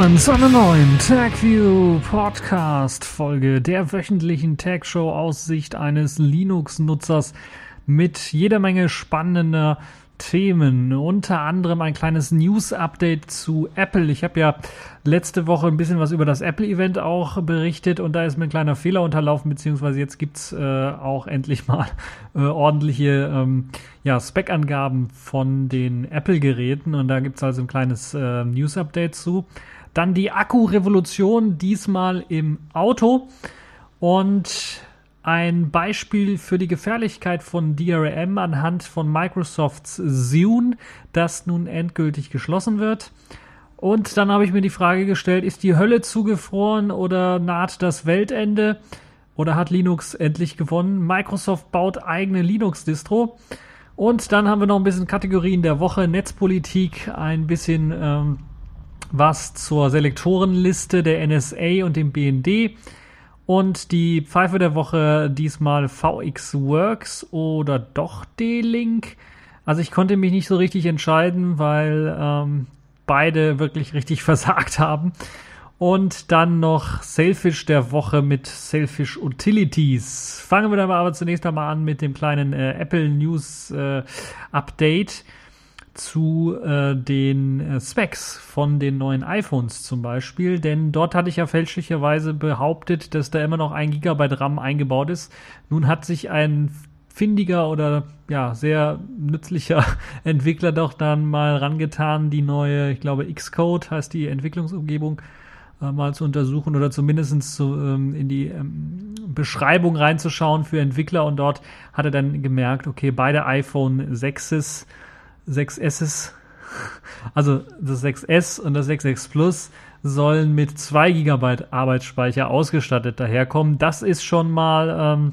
willkommen zu einer neuen TagView Podcast Folge der wöchentlichen Tag Show aus Sicht eines Linux-Nutzers mit jeder Menge spannender Themen, unter anderem ein kleines News-Update zu Apple. Ich habe ja letzte Woche ein bisschen was über das Apple-Event auch berichtet und da ist mir ein kleiner Fehler unterlaufen, beziehungsweise jetzt gibt's äh, auch endlich mal äh, ordentliche ähm, ja, Spec-Angaben von den Apple-Geräten und da gibt's also ein kleines äh, News-Update zu. Dann die Akku-Revolution, diesmal im Auto und ein Beispiel für die Gefährlichkeit von DRM anhand von Microsofts Zune, das nun endgültig geschlossen wird. Und dann habe ich mir die Frage gestellt, ist die Hölle zugefroren oder naht das Weltende? Oder hat Linux endlich gewonnen? Microsoft baut eigene Linux-Distro. Und dann haben wir noch ein bisschen Kategorien der Woche, Netzpolitik, ein bisschen ähm, was zur Selektorenliste der NSA und dem BND und die Pfeife der Woche diesmal VX Works oder doch D-Link. Also ich konnte mich nicht so richtig entscheiden, weil ähm, beide wirklich richtig versagt haben. Und dann noch Sailfish der Woche mit Sailfish Utilities. Fangen wir dann aber zunächst einmal an mit dem kleinen äh, Apple News äh, Update zu äh, den äh, Specs von den neuen iPhones zum Beispiel, denn dort hatte ich ja fälschlicherweise behauptet, dass da immer noch ein Gigabyte RAM eingebaut ist. Nun hat sich ein findiger oder ja sehr nützlicher Entwickler doch dann mal rangetan, die neue, ich glaube Xcode heißt die Entwicklungsumgebung äh, mal zu untersuchen oder zumindest zu, ähm, in die ähm, Beschreibung reinzuschauen für Entwickler und dort hat er dann gemerkt, okay, beide iPhone 6s 6S, also das 6S und das 6S Plus sollen mit 2 GB Arbeitsspeicher ausgestattet daherkommen. Das ist schon mal ähm,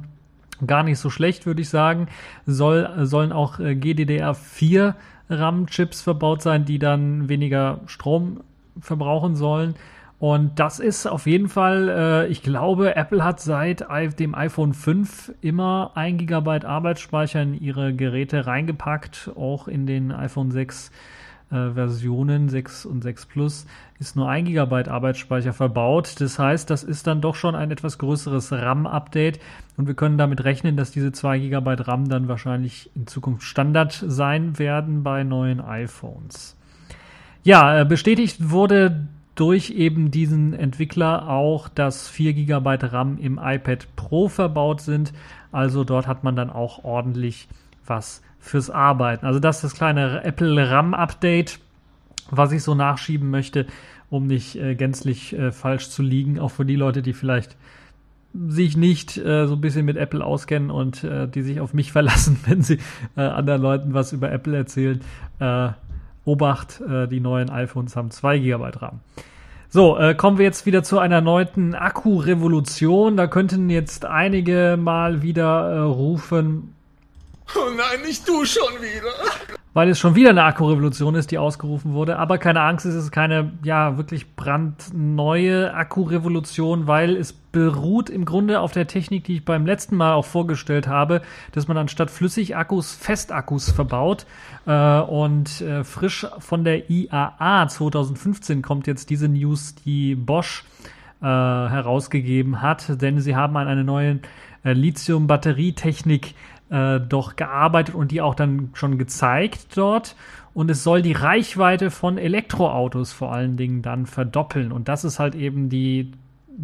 gar nicht so schlecht, würde ich sagen. Soll, sollen auch äh, GDDR4 RAM-Chips verbaut sein, die dann weniger Strom verbrauchen sollen. Und das ist auf jeden Fall, äh, ich glaube, Apple hat seit dem iPhone 5 immer ein Gigabyte Arbeitsspeicher in ihre Geräte reingepackt, auch in den iPhone 6 äh, Versionen 6 und 6 Plus ist nur ein Gigabyte Arbeitsspeicher verbaut. Das heißt, das ist dann doch schon ein etwas größeres RAM-Update und wir können damit rechnen, dass diese 2 Gigabyte RAM dann wahrscheinlich in Zukunft Standard sein werden bei neuen iPhones. Ja, äh, bestätigt wurde durch eben diesen Entwickler auch, dass 4 GB RAM im iPad Pro verbaut sind. Also dort hat man dann auch ordentlich was fürs Arbeiten. Also das ist das kleine Apple RAM Update, was ich so nachschieben möchte, um nicht äh, gänzlich äh, falsch zu liegen. Auch für die Leute, die vielleicht sich nicht äh, so ein bisschen mit Apple auskennen und äh, die sich auf mich verlassen, wenn sie äh, anderen Leuten was über Apple erzählen. Obacht, äh, die neuen iPhones haben 2 GB RAM. So, äh, kommen wir jetzt wieder zu einer neuen Akku-Revolution. Da könnten jetzt einige mal wieder äh, rufen. Oh nein, nicht du schon wieder weil es schon wieder eine Akkurevolution ist, die ausgerufen wurde. Aber keine Angst, es ist keine ja wirklich brandneue Akkurevolution, weil es beruht im Grunde auf der Technik, die ich beim letzten Mal auch vorgestellt habe, dass man anstatt Flüssigakkus Festakkus verbaut. Äh, und äh, frisch von der IAA 2015 kommt jetzt diese News, die Bosch äh, herausgegeben hat, denn sie haben an einer neuen äh, Lithium-Batterietechnik äh, doch gearbeitet und die auch dann schon gezeigt dort. Und es soll die Reichweite von Elektroautos vor allen Dingen dann verdoppeln. Und das ist halt eben die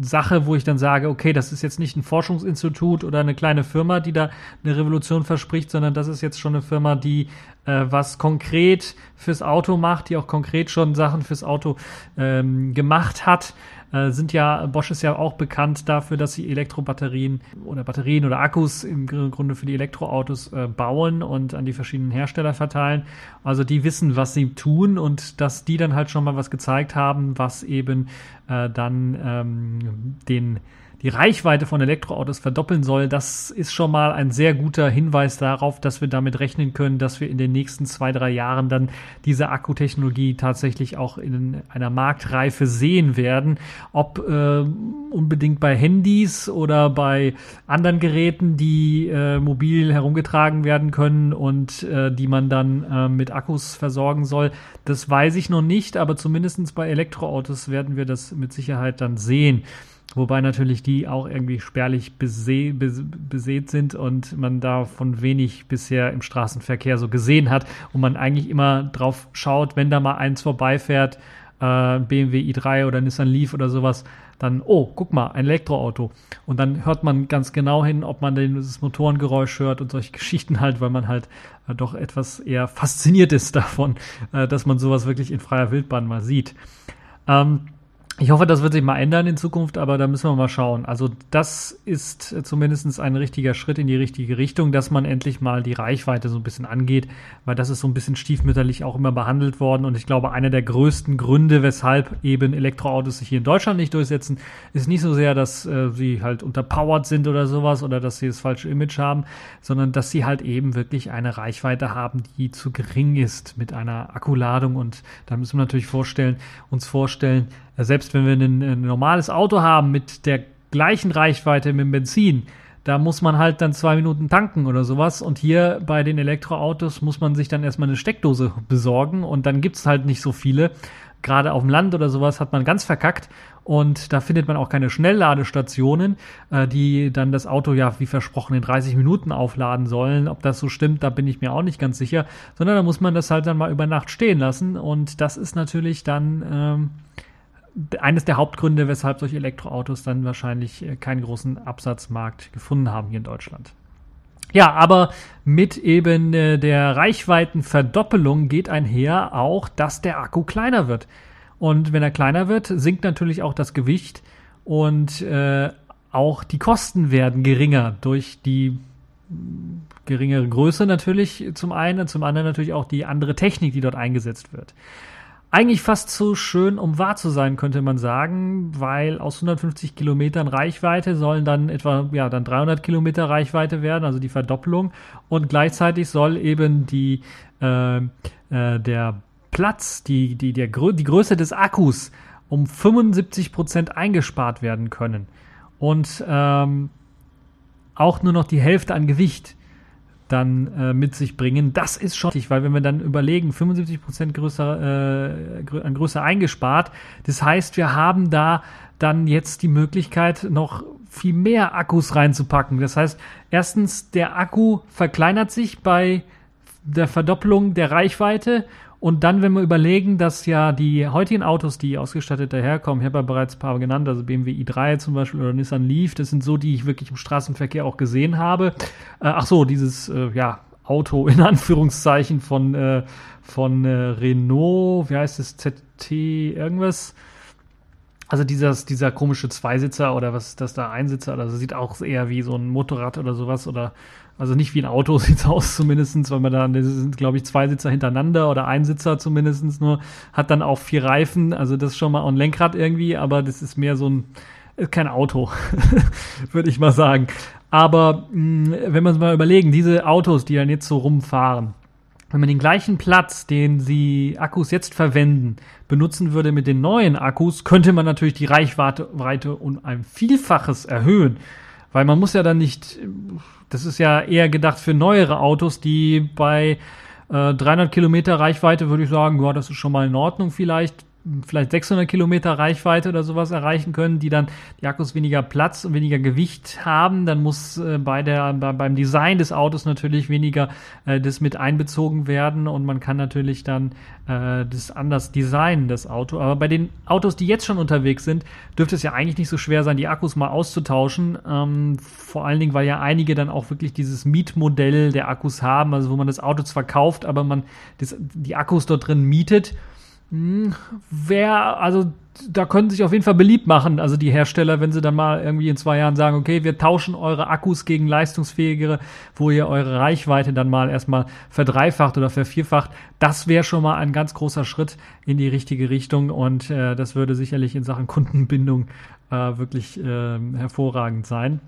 Sache, wo ich dann sage, okay, das ist jetzt nicht ein Forschungsinstitut oder eine kleine Firma, die da eine Revolution verspricht, sondern das ist jetzt schon eine Firma, die äh, was konkret fürs Auto macht, die auch konkret schon Sachen fürs Auto ähm, gemacht hat äh, sind ja, Bosch ist ja auch bekannt dafür, dass sie Elektrobatterien oder Batterien oder Akkus im Grunde für die Elektroautos äh, bauen und an die verschiedenen Hersteller verteilen. Also die wissen, was sie tun und dass die dann halt schon mal was gezeigt haben, was eben äh, dann ähm, den die Reichweite von Elektroautos verdoppeln soll, das ist schon mal ein sehr guter Hinweis darauf, dass wir damit rechnen können, dass wir in den nächsten zwei, drei Jahren dann diese Akkutechnologie tatsächlich auch in einer Marktreife sehen werden. Ob äh, unbedingt bei Handys oder bei anderen Geräten, die äh, mobil herumgetragen werden können und äh, die man dann äh, mit Akkus versorgen soll, das weiß ich noch nicht, aber zumindestens bei Elektroautos werden wir das mit Sicherheit dann sehen. Wobei natürlich die auch irgendwie spärlich bese besät sind und man davon wenig bisher im Straßenverkehr so gesehen hat und man eigentlich immer drauf schaut, wenn da mal eins vorbeifährt, äh, BMW i3 oder Nissan Leaf oder sowas, dann, oh, guck mal, ein Elektroauto. Und dann hört man ganz genau hin, ob man das Motorengeräusch hört und solche Geschichten halt, weil man halt äh, doch etwas eher fasziniert ist davon, äh, dass man sowas wirklich in freier Wildbahn mal sieht. Ähm, ich hoffe, das wird sich mal ändern in Zukunft, aber da müssen wir mal schauen. Also das ist zumindest ein richtiger Schritt in die richtige Richtung, dass man endlich mal die Reichweite so ein bisschen angeht, weil das ist so ein bisschen stiefmütterlich auch immer behandelt worden. Und ich glaube, einer der größten Gründe, weshalb eben Elektroautos sich hier in Deutschland nicht durchsetzen, ist nicht so sehr, dass äh, sie halt unterpowered sind oder sowas oder dass sie das falsche Image haben, sondern dass sie halt eben wirklich eine Reichweite haben, die zu gering ist mit einer Akkuladung. Und da müssen wir natürlich vorstellen, uns vorstellen, selbst wenn wir ein, ein normales Auto haben mit der gleichen Reichweite mit dem Benzin, da muss man halt dann zwei Minuten tanken oder sowas. Und hier bei den Elektroautos muss man sich dann erstmal eine Steckdose besorgen und dann gibt's halt nicht so viele. Gerade auf dem Land oder sowas hat man ganz verkackt und da findet man auch keine Schnellladestationen, äh, die dann das Auto ja wie versprochen in 30 Minuten aufladen sollen. Ob das so stimmt, da bin ich mir auch nicht ganz sicher, sondern da muss man das halt dann mal über Nacht stehen lassen und das ist natürlich dann ähm, eines der Hauptgründe, weshalb solche Elektroautos dann wahrscheinlich äh, keinen großen Absatzmarkt gefunden haben hier in Deutschland. Ja, aber mit eben äh, der Reichweitenverdoppelung geht einher auch, dass der Akku kleiner wird. Und wenn er kleiner wird, sinkt natürlich auch das Gewicht und äh, auch die Kosten werden geringer durch die geringere Größe natürlich zum einen und zum anderen natürlich auch die andere Technik, die dort eingesetzt wird eigentlich fast zu schön, um wahr zu sein, könnte man sagen, weil aus 150 Kilometern Reichweite sollen dann etwa, ja, dann 300 Kilometer Reichweite werden, also die Verdoppelung. Und gleichzeitig soll eben die, äh, äh, der Platz, die, die, der, die Größe des Akkus um 75 Prozent eingespart werden können. Und ähm, auch nur noch die Hälfte an Gewicht dann äh, mit sich bringen. Das ist schon wichtig, weil wenn wir dann überlegen, 75 Prozent größer, äh, an Größe eingespart, das heißt, wir haben da dann jetzt die Möglichkeit, noch viel mehr Akkus reinzupacken. Das heißt, erstens, der Akku verkleinert sich bei der Verdoppelung der Reichweite und dann, wenn wir überlegen, dass ja die heutigen Autos, die ausgestattet daherkommen, ich habe ja bereits ein paar genannt, also BMW i3 zum Beispiel oder Nissan Leaf, das sind so, die ich wirklich im Straßenverkehr auch gesehen habe. Äh, ach so, dieses, äh, ja, Auto in Anführungszeichen von, äh, von äh, Renault, wie heißt es, ZT irgendwas. Also dieses, dieser komische Zweisitzer oder was ist das da, Einsitzer, also sieht auch eher wie so ein Motorrad oder sowas oder also nicht wie ein Auto sieht es aus zumindestens, weil man da, das sind glaube ich zwei Sitzer hintereinander oder ein Sitzer zumindestens nur, hat dann auch vier Reifen, also das ist schon mal ein Lenkrad irgendwie, aber das ist mehr so ein, ist kein Auto, würde ich mal sagen. Aber mh, hm, wenn man es mal überlegen, diese Autos, die dann jetzt so rumfahren, wenn man den gleichen Platz, den sie Akkus jetzt verwenden, benutzen würde mit den neuen Akkus, könnte man natürlich die Reichweite um ein Vielfaches erhöhen. Weil man muss ja dann nicht, das ist ja eher gedacht für neuere Autos, die bei äh, 300 Kilometer Reichweite würde ich sagen, ja, das ist schon mal in Ordnung vielleicht vielleicht 600 Kilometer Reichweite oder sowas erreichen können, die dann die Akkus weniger Platz und weniger Gewicht haben, dann muss äh, bei der bei, beim Design des Autos natürlich weniger äh, das mit einbezogen werden und man kann natürlich dann äh, das anders designen das Auto. Aber bei den Autos, die jetzt schon unterwegs sind, dürfte es ja eigentlich nicht so schwer sein, die Akkus mal auszutauschen. Ähm, vor allen Dingen, weil ja einige dann auch wirklich dieses Mietmodell der Akkus haben, also wo man das Auto zwar kauft, aber man das, die Akkus dort drin mietet wer, also da können sich auf jeden Fall beliebt machen, also die Hersteller, wenn sie dann mal irgendwie in zwei Jahren sagen, okay, wir tauschen eure Akkus gegen leistungsfähigere, wo ihr eure Reichweite dann mal erstmal verdreifacht oder vervierfacht. Das wäre schon mal ein ganz großer Schritt in die richtige Richtung und äh, das würde sicherlich in Sachen Kundenbindung äh, wirklich äh, hervorragend sein.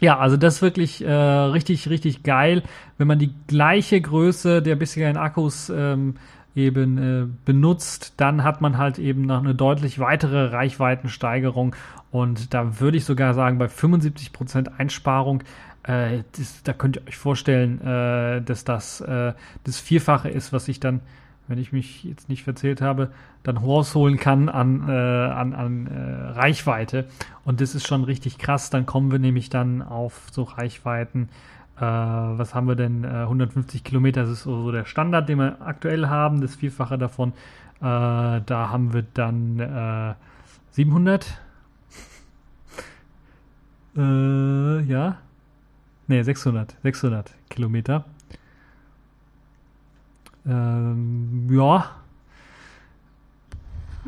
Ja, also das ist wirklich äh, richtig, richtig geil, wenn man die gleiche Größe der bisherigen Akkus ähm, eben äh, benutzt, dann hat man halt eben noch eine deutlich weitere Reichweitensteigerung. Und da würde ich sogar sagen, bei 75% Einsparung, äh, das, da könnt ihr euch vorstellen, äh, dass das äh, das Vierfache ist, was ich dann, wenn ich mich jetzt nicht verzählt habe, dann rausholen kann an, äh, an, an äh, Reichweite. Und das ist schon richtig krass. Dann kommen wir nämlich dann auf so Reichweiten äh, was haben wir denn? Äh, 150 Kilometer, das ist so der Standard, den wir aktuell haben, das Vierfache davon. Äh, da haben wir dann 700. Äh, ja. Ne, 600. 600 Kilometer. Ähm, ja.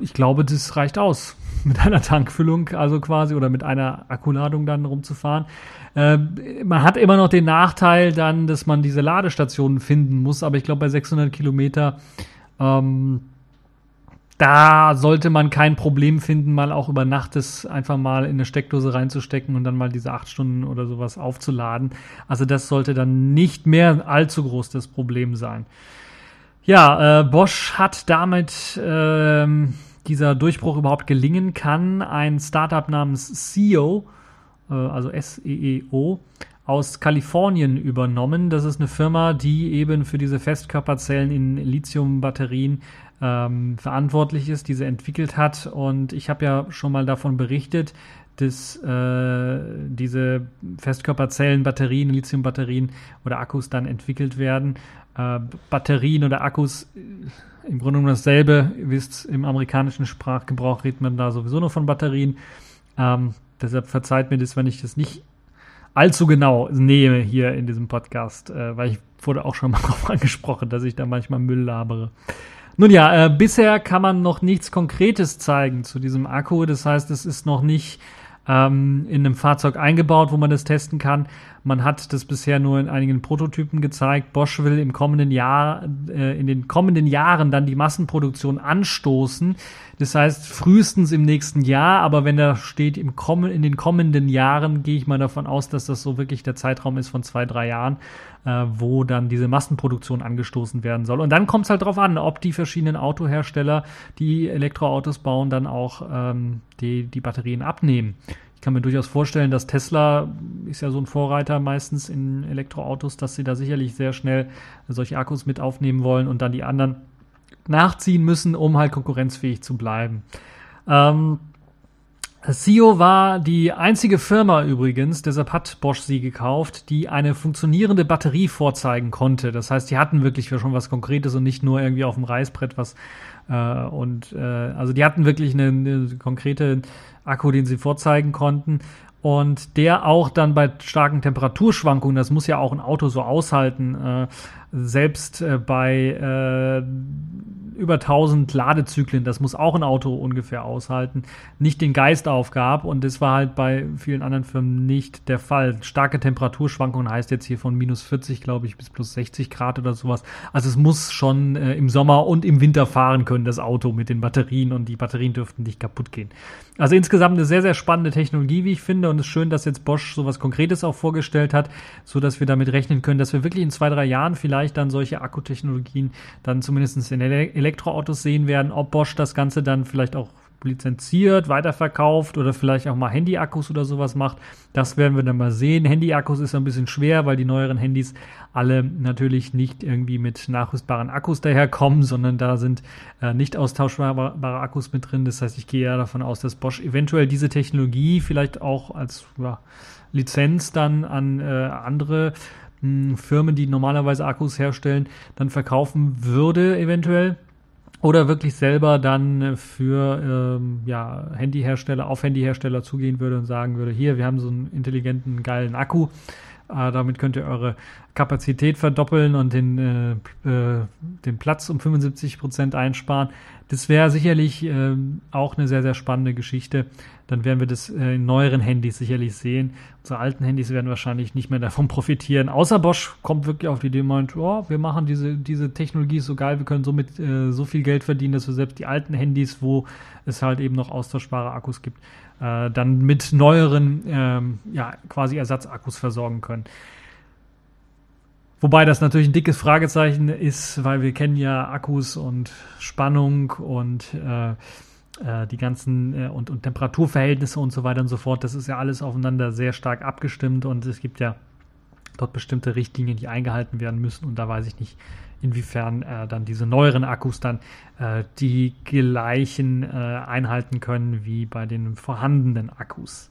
Ich glaube, das reicht aus mit einer Tankfüllung, also quasi, oder mit einer Akkuladung dann rumzufahren. Äh, man hat immer noch den Nachteil dann, dass man diese Ladestationen finden muss, aber ich glaube, bei 600 Kilometer, ähm, da sollte man kein Problem finden, mal auch über Nacht das einfach mal in eine Steckdose reinzustecken und dann mal diese acht Stunden oder sowas aufzuladen. Also das sollte dann nicht mehr allzu groß das Problem sein. Ja, äh, Bosch hat damit ähm, dieser Durchbruch überhaupt gelingen kann, ein Startup namens CEO, äh, also S-E-E-O, aus Kalifornien übernommen. Das ist eine Firma, die eben für diese Festkörperzellen in Lithium-Batterien ähm, verantwortlich ist, diese entwickelt hat. Und ich habe ja schon mal davon berichtet, dass äh, diese Festkörperzellen, Batterien, Lithium-Batterien oder Akkus dann entwickelt werden. Äh, Batterien oder Akkus im Grunde genommen dasselbe. Ihr wisst, im amerikanischen Sprachgebrauch redet man da sowieso nur von Batterien. Ähm, deshalb verzeiht mir das, wenn ich das nicht allzu genau nehme hier in diesem Podcast, äh, weil ich wurde auch schon mal darauf angesprochen, dass ich da manchmal Müll labere. Nun ja, äh, bisher kann man noch nichts Konkretes zeigen zu diesem Akku. Das heißt, es ist noch nicht ähm, in einem Fahrzeug eingebaut, wo man das testen kann. Man hat das bisher nur in einigen Prototypen gezeigt. Bosch will im kommenden Jahr, äh, in den kommenden Jahren dann die Massenproduktion anstoßen. Das heißt frühestens im nächsten Jahr, aber wenn da steht im kommen, in den kommenden Jahren, gehe ich mal davon aus, dass das so wirklich der Zeitraum ist von zwei, drei Jahren, äh, wo dann diese Massenproduktion angestoßen werden soll. Und dann kommt es halt darauf an, ob die verschiedenen Autohersteller, die Elektroautos bauen, dann auch ähm, die, die Batterien abnehmen. Ich kann mir durchaus vorstellen, dass Tesla ist ja so ein Vorreiter meistens in Elektroautos, dass sie da sicherlich sehr schnell solche Akkus mit aufnehmen wollen und dann die anderen nachziehen müssen, um halt konkurrenzfähig zu bleiben. Ähm, SIO war die einzige Firma übrigens, deshalb hat Bosch sie gekauft, die eine funktionierende Batterie vorzeigen konnte. Das heißt, die hatten wirklich schon was Konkretes und nicht nur irgendwie auf dem Reißbrett was. Äh, und äh, also die hatten wirklich eine, eine konkrete Akku, den sie vorzeigen konnten. Und der auch dann bei starken Temperaturschwankungen, das muss ja auch ein Auto so aushalten, äh, selbst äh, bei äh, über 1000 Ladezyklen, das muss auch ein Auto ungefähr aushalten, nicht den Geist aufgab. Und das war halt bei vielen anderen Firmen nicht der Fall. Starke Temperaturschwankungen heißt jetzt hier von minus 40, glaube ich, bis plus 60 Grad oder sowas. Also es muss schon äh, im Sommer und im Winter fahren können, das Auto mit den Batterien und die Batterien dürften nicht kaputt gehen. Also insgesamt eine sehr, sehr spannende Technologie, wie ich finde. Und es ist schön, dass jetzt Bosch sowas Konkretes auch vorgestellt hat, so dass wir damit rechnen können, dass wir wirklich in zwei, drei Jahren vielleicht dann solche Akkutechnologien dann zumindest in der Elektroautos sehen werden, ob Bosch das Ganze dann vielleicht auch lizenziert, weiterverkauft oder vielleicht auch mal Handy-Akkus oder sowas macht. Das werden wir dann mal sehen. Handy-Akkus ist ein bisschen schwer, weil die neueren Handys alle natürlich nicht irgendwie mit nachrüstbaren Akkus daherkommen, sondern da sind äh, nicht austauschbare Akkus mit drin. Das heißt, ich gehe ja davon aus, dass Bosch eventuell diese Technologie vielleicht auch als ja, Lizenz dann an äh, andere hm, Firmen, die normalerweise Akkus herstellen, dann verkaufen würde, eventuell. Oder wirklich selber dann für ähm, ja, Handyhersteller, auf Handyhersteller zugehen würde und sagen würde, hier, wir haben so einen intelligenten, geilen Akku. Äh, damit könnt ihr eure Kapazität verdoppeln und den, äh, äh, den Platz um 75 Prozent einsparen. Das wäre sicherlich äh, auch eine sehr, sehr spannende Geschichte. Dann werden wir das äh, in neueren Handys sicherlich sehen. Unsere alten Handys werden wahrscheinlich nicht mehr davon profitieren. Außer Bosch kommt wirklich auf die Idee und meint, oh, wir machen diese, diese Technologie so geil, wir können somit äh, so viel Geld verdienen, dass wir selbst die alten Handys, wo es halt eben noch austauschbare Akkus gibt, äh, dann mit neueren, ähm, ja, quasi Ersatzakkus versorgen können. Wobei das natürlich ein dickes Fragezeichen ist, weil wir kennen ja Akkus und Spannung und äh, die ganzen äh, und, und Temperaturverhältnisse und so weiter und so fort. Das ist ja alles aufeinander sehr stark abgestimmt und es gibt ja dort bestimmte Richtlinien, die eingehalten werden müssen und da weiß ich nicht, inwiefern äh, dann diese neueren Akkus dann äh, die gleichen äh, einhalten können wie bei den vorhandenen Akkus.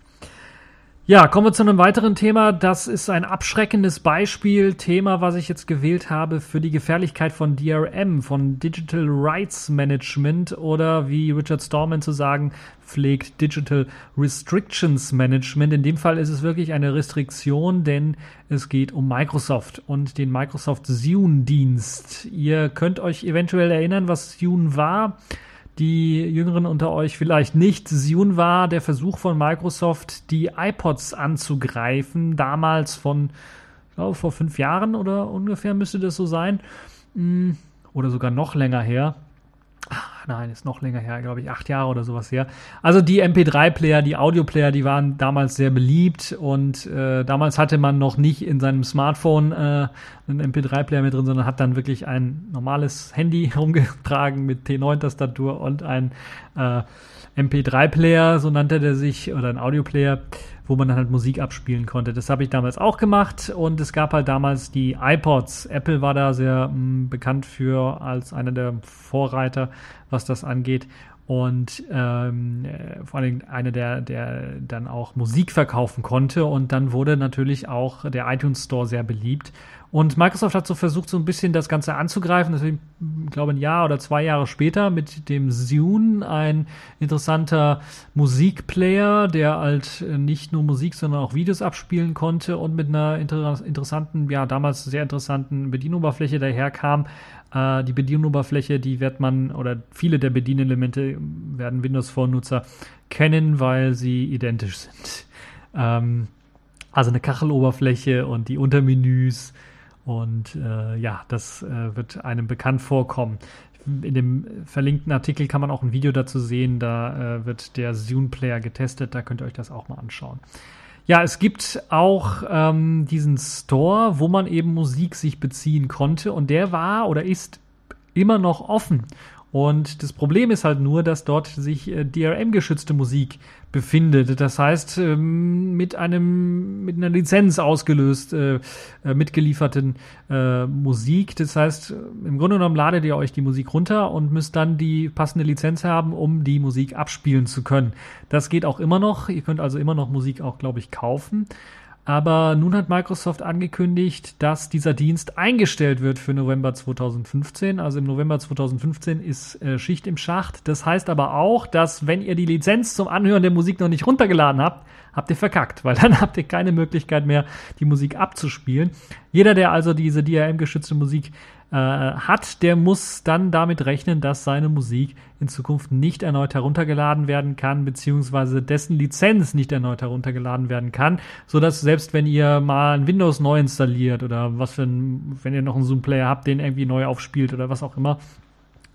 Ja, kommen wir zu einem weiteren Thema. Das ist ein abschreckendes Beispiel, Thema, was ich jetzt gewählt habe für die Gefährlichkeit von DRM, von Digital Rights Management oder wie Richard Stallman zu sagen pflegt, Digital Restrictions Management. In dem Fall ist es wirklich eine Restriktion, denn es geht um Microsoft und den Microsoft Zune-Dienst. Ihr könnt euch eventuell erinnern, was Zune war die Jüngeren unter euch vielleicht nicht. Zune war der Versuch von Microsoft, die iPods anzugreifen, damals von, ich glaube, vor fünf Jahren oder ungefähr müsste das so sein. Hm, oder sogar noch länger her nein, ist noch länger her, glaube ich, acht Jahre oder sowas her. Also die MP3-Player, die Audio-Player, die waren damals sehr beliebt und äh, damals hatte man noch nicht in seinem Smartphone äh, einen MP3-Player mit drin, sondern hat dann wirklich ein normales Handy rumgetragen mit T9-Tastatur und ein äh, MP3-Player, so nannte der sich, oder ein Audio-Player wo man dann halt Musik abspielen konnte. Das habe ich damals auch gemacht und es gab halt damals die iPods. Apple war da sehr mh, mm, bekannt für als einer der Vorreiter, was das angeht und ähm, äh, vor allem einer, der, der dann auch Musik verkaufen konnte. Und dann wurde natürlich auch der iTunes Store sehr beliebt. Und Microsoft hat so versucht, so ein bisschen das Ganze anzugreifen. Deswegen, ich glaube, ein Jahr oder zwei Jahre später mit dem Zune, ein interessanter Musikplayer, der halt nicht nur Musik, sondern auch Videos abspielen konnte und mit einer inter interessanten, ja, damals sehr interessanten Bedienoberfläche daherkam. Äh, die Bedienoberfläche, die wird man, oder viele der Bedienelemente werden Windows Phone-Nutzer kennen, weil sie identisch sind. Ähm, also eine Kacheloberfläche und die Untermenüs und äh, ja, das äh, wird einem bekannt vorkommen. In dem verlinkten Artikel kann man auch ein Video dazu sehen. Da äh, wird der Zune Player getestet. Da könnt ihr euch das auch mal anschauen. Ja, es gibt auch ähm, diesen Store, wo man eben Musik sich beziehen konnte. Und der war oder ist immer noch offen. Und das Problem ist halt nur, dass dort sich äh, DRM-geschützte Musik befindet. Das heißt, ähm, mit einem, mit einer Lizenz ausgelöst, äh, äh, mitgelieferten äh, Musik. Das heißt, im Grunde genommen ladet ihr euch die Musik runter und müsst dann die passende Lizenz haben, um die Musik abspielen zu können. Das geht auch immer noch. Ihr könnt also immer noch Musik auch, glaube ich, kaufen. Aber nun hat Microsoft angekündigt, dass dieser Dienst eingestellt wird für November 2015. Also im November 2015 ist äh, Schicht im Schacht. Das heißt aber auch, dass wenn ihr die Lizenz zum Anhören der Musik noch nicht runtergeladen habt, habt ihr verkackt, weil dann habt ihr keine Möglichkeit mehr, die Musik abzuspielen. Jeder, der also diese DRM-geschützte Musik äh, hat, der muss dann damit rechnen, dass seine Musik in Zukunft nicht erneut heruntergeladen werden kann, beziehungsweise dessen Lizenz nicht erneut heruntergeladen werden kann, so dass selbst wenn ihr mal ein Windows neu installiert oder was für ein, wenn ihr noch einen Zoom-Player habt, den irgendwie neu aufspielt oder was auch immer,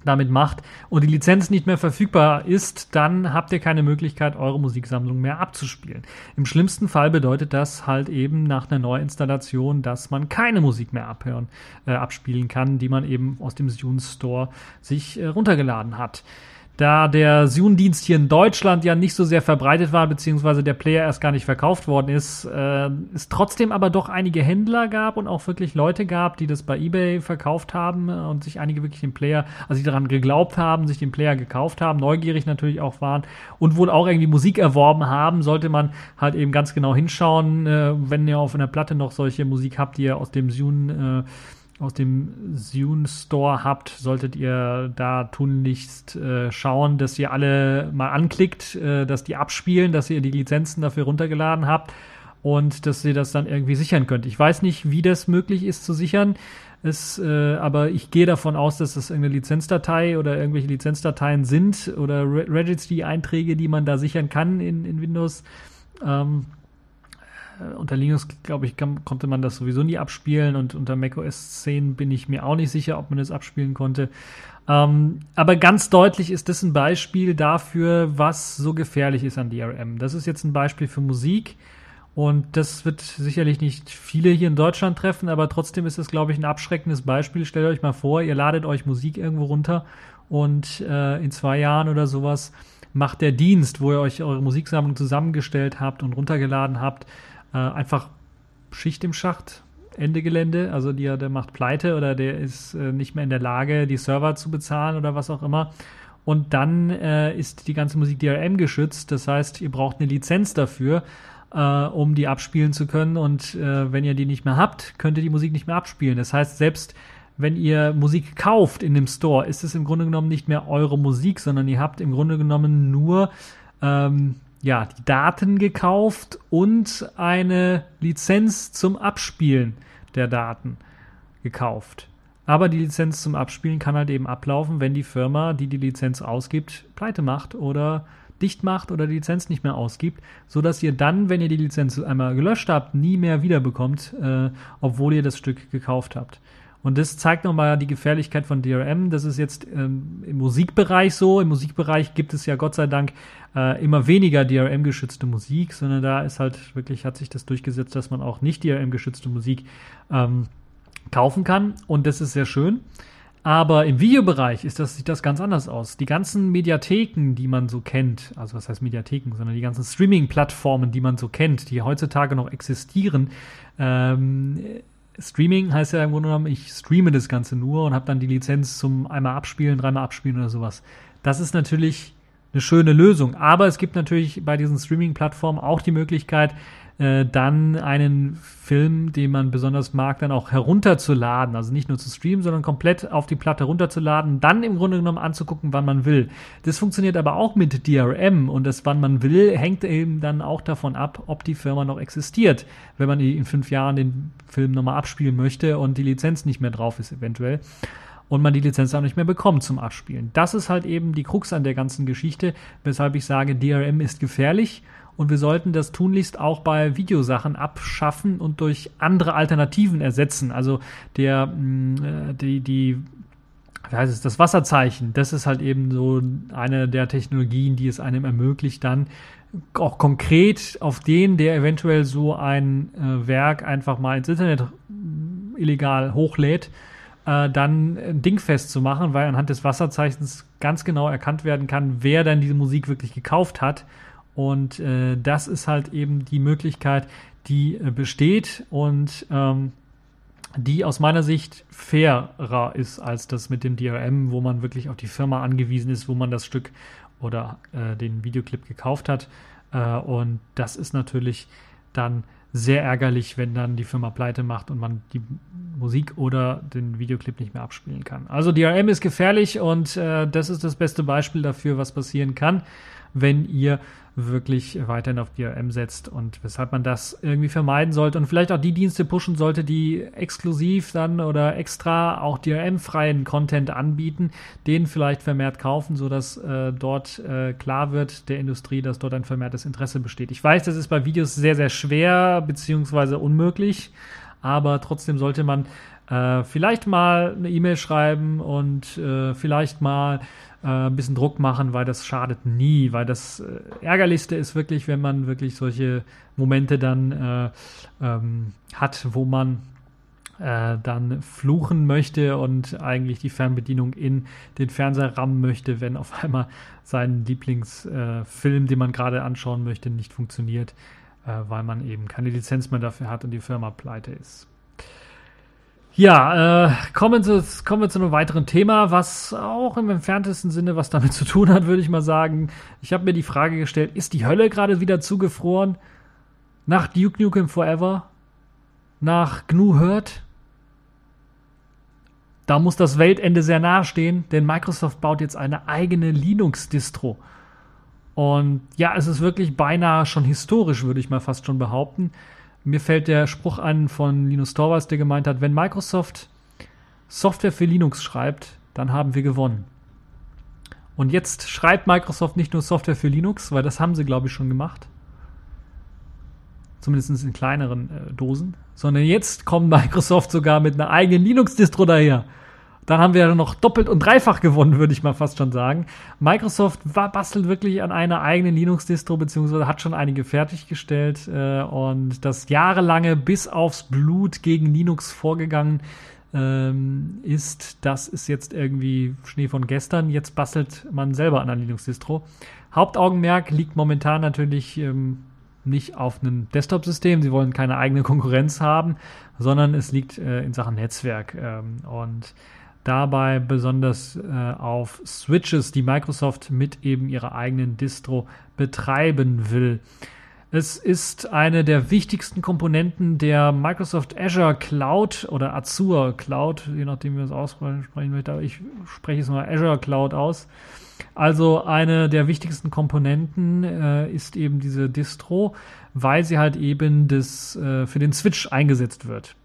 damit macht und die Lizenz nicht mehr verfügbar ist, dann habt ihr keine Möglichkeit, eure Musiksammlung mehr abzuspielen. Im schlimmsten Fall bedeutet das halt eben nach einer Neuinstallation, dass man keine Musik mehr abhören, äh, abspielen kann, die man eben aus dem Zune Store sich äh, runtergeladen hat. Da der Zune-Dienst hier in Deutschland ja nicht so sehr verbreitet war, beziehungsweise der Player erst gar nicht verkauft worden ist, äh, es trotzdem aber doch einige Händler gab und auch wirklich Leute gab, die das bei eBay verkauft haben und sich einige wirklich den Player, also die daran geglaubt haben, sich den Player gekauft haben, neugierig natürlich auch waren und wohl auch irgendwie Musik erworben haben, sollte man halt eben ganz genau hinschauen, äh, wenn ihr auf einer Platte noch solche Musik habt, die ihr aus dem Zune äh, aus dem Zune Store habt, solltet ihr da tunlichst äh, schauen, dass ihr alle mal anklickt, äh, dass die abspielen, dass ihr die Lizenzen dafür runtergeladen habt und dass ihr das dann irgendwie sichern könnt. Ich weiß nicht, wie das möglich ist zu sichern. Es, äh, aber ich gehe davon aus, dass das irgendeine Lizenzdatei oder irgendwelche Lizenzdateien sind oder Re Registry-Einträge, die man da sichern kann in, in Windows. Ähm, äh, unter Linux, glaube ich, kann, konnte man das sowieso nie abspielen und unter macOS 10 bin ich mir auch nicht sicher, ob man das abspielen konnte. Ähm, aber ganz deutlich ist das ein Beispiel dafür, was so gefährlich ist an DRM. Das ist jetzt ein Beispiel für Musik und das wird sicherlich nicht viele hier in Deutschland treffen, aber trotzdem ist es, glaube ich, ein abschreckendes Beispiel. Stellt euch mal vor, ihr ladet euch Musik irgendwo runter und äh, in zwei Jahren oder sowas macht der Dienst, wo ihr euch eure Musiksammlung zusammengestellt habt und runtergeladen habt, äh, einfach Schicht im Schacht, Ende Gelände. Also der, der macht Pleite oder der ist äh, nicht mehr in der Lage, die Server zu bezahlen oder was auch immer. Und dann äh, ist die ganze Musik DRM geschützt. Das heißt, ihr braucht eine Lizenz dafür, äh, um die abspielen zu können. Und äh, wenn ihr die nicht mehr habt, könnt ihr die Musik nicht mehr abspielen. Das heißt, selbst wenn ihr Musik kauft in dem Store, ist es im Grunde genommen nicht mehr eure Musik, sondern ihr habt im Grunde genommen nur ähm, ja, die Daten gekauft und eine Lizenz zum Abspielen der Daten gekauft. Aber die Lizenz zum Abspielen kann halt eben ablaufen, wenn die Firma, die die Lizenz ausgibt, pleite macht oder dicht macht oder die Lizenz nicht mehr ausgibt, so dass ihr dann, wenn ihr die Lizenz einmal gelöscht habt, nie mehr wiederbekommt, äh, obwohl ihr das Stück gekauft habt. Und das zeigt nochmal die Gefährlichkeit von DRM. Das ist jetzt ähm, im Musikbereich so. Im Musikbereich gibt es ja Gott sei Dank äh, immer weniger DRM-geschützte Musik, sondern da ist halt wirklich, hat sich das durchgesetzt, dass man auch nicht DRM-geschützte Musik ähm, kaufen kann. Und das ist sehr schön. Aber im Videobereich ist das, sieht das ganz anders aus. Die ganzen Mediatheken, die man so kennt, also was heißt Mediatheken, sondern die ganzen Streaming-Plattformen, die man so kennt, die heutzutage noch existieren, ähm, Streaming heißt ja im Grunde genommen, ich streame das Ganze nur und habe dann die Lizenz zum einmal abspielen, dreimal abspielen oder sowas. Das ist natürlich eine schöne Lösung. Aber es gibt natürlich bei diesen Streaming-Plattformen auch die Möglichkeit, äh, dann einen Film, den man besonders mag, dann auch herunterzuladen. Also nicht nur zu streamen, sondern komplett auf die Platte runterzuladen, dann im Grunde genommen anzugucken, wann man will. Das funktioniert aber auch mit DRM und das wann man will, hängt eben dann auch davon ab, ob die Firma noch existiert. Wenn man in fünf Jahren den Film nochmal abspielen möchte und die Lizenz nicht mehr drauf ist, eventuell und man die Lizenz auch nicht mehr bekommt zum Abspielen. Das ist halt eben die Krux an der ganzen Geschichte, weshalb ich sage, DRM ist gefährlich und wir sollten das tunlichst auch bei Videosachen abschaffen und durch andere Alternativen ersetzen. Also der, mm, äh, die, die, wie heißt es, das Wasserzeichen, das ist halt eben so eine der Technologien, die es einem ermöglicht, dann auch konkret auf den, der eventuell so ein äh, Werk einfach mal ins Internet illegal hochlädt, äh, dann ein Ding festzumachen, weil anhand des Wasserzeichens ganz genau erkannt werden kann, wer dann diese Musik wirklich gekauft hat und äh, das ist halt eben die Möglichkeit, die äh, besteht und ähm, die aus meiner Sicht fairer ist als das mit dem DRM, wo man wirklich auf die Firma angewiesen ist, wo man das Stück oder äh, den Videoclip gekauft hat. Äh, und das ist natürlich dann sehr ärgerlich, wenn dann die Firma pleite macht und man die Musik oder den Videoclip nicht mehr abspielen kann. Also DRM ist gefährlich und äh, das ist das beste Beispiel dafür, was passieren kann, wenn ihr wirklich weiterhin auf DRM setzt und weshalb man das irgendwie vermeiden sollte und vielleicht auch die Dienste pushen sollte, die exklusiv dann oder extra auch DRM-freien Content anbieten, den vielleicht vermehrt kaufen, sodass äh, dort äh, klar wird der Industrie, dass dort ein vermehrtes Interesse besteht. Ich weiß, das ist bei Videos sehr, sehr schwer beziehungsweise unmöglich, aber trotzdem sollte man äh, vielleicht mal eine E-Mail schreiben und äh, vielleicht mal äh, ein bisschen Druck machen, weil das schadet nie, weil das äh, Ärgerlichste ist wirklich, wenn man wirklich solche Momente dann äh, ähm, hat, wo man äh, dann fluchen möchte und eigentlich die Fernbedienung in den Fernseher rammen möchte, wenn auf einmal sein Lieblingsfilm, den man gerade anschauen möchte, nicht funktioniert, weil man eben keine Lizenz mehr dafür hat und die Firma pleite ist. Ja, äh, kommen, zu, kommen wir zu einem weiteren Thema, was auch im entferntesten Sinne was damit zu tun hat, würde ich mal sagen. Ich habe mir die Frage gestellt, ist die Hölle gerade wieder zugefroren? Nach Duke Nukem Forever? Nach GNU Hurt? Da muss das Weltende sehr nahe stehen, denn Microsoft baut jetzt eine eigene Linux-Distro. Und ja, es ist wirklich beinahe schon historisch, würde ich mal fast schon behaupten. Mir fällt der Spruch an von Linus Torvalds, der gemeint hat, wenn Microsoft Software für Linux schreibt, dann haben wir gewonnen. Und jetzt schreibt Microsoft nicht nur Software für Linux, weil das haben sie, glaube ich, schon gemacht. Zumindest in kleineren äh, Dosen. Sondern jetzt kommt Microsoft sogar mit einer eigenen Linux-Distro daher. Dann haben wir noch doppelt und dreifach gewonnen, würde ich mal fast schon sagen. Microsoft war, bastelt wirklich an einer eigenen Linux-Distro, beziehungsweise hat schon einige fertiggestellt äh, und das jahrelange bis aufs Blut gegen Linux vorgegangen ähm, ist, das ist jetzt irgendwie Schnee von gestern. Jetzt bastelt man selber an einer Linux-Distro. Hauptaugenmerk liegt momentan natürlich ähm, nicht auf einem Desktop-System. Sie wollen keine eigene Konkurrenz haben, sondern es liegt äh, in Sachen Netzwerk. Ähm, und dabei besonders äh, auf Switches, die Microsoft mit eben ihrer eigenen Distro betreiben will. Es ist eine der wichtigsten Komponenten der Microsoft Azure Cloud oder Azure Cloud, je nachdem, wie man es aussprechen möchte, aber ich spreche es mal Azure Cloud aus. Also eine der wichtigsten Komponenten äh, ist eben diese Distro, weil sie halt eben das, äh, für den Switch eingesetzt wird.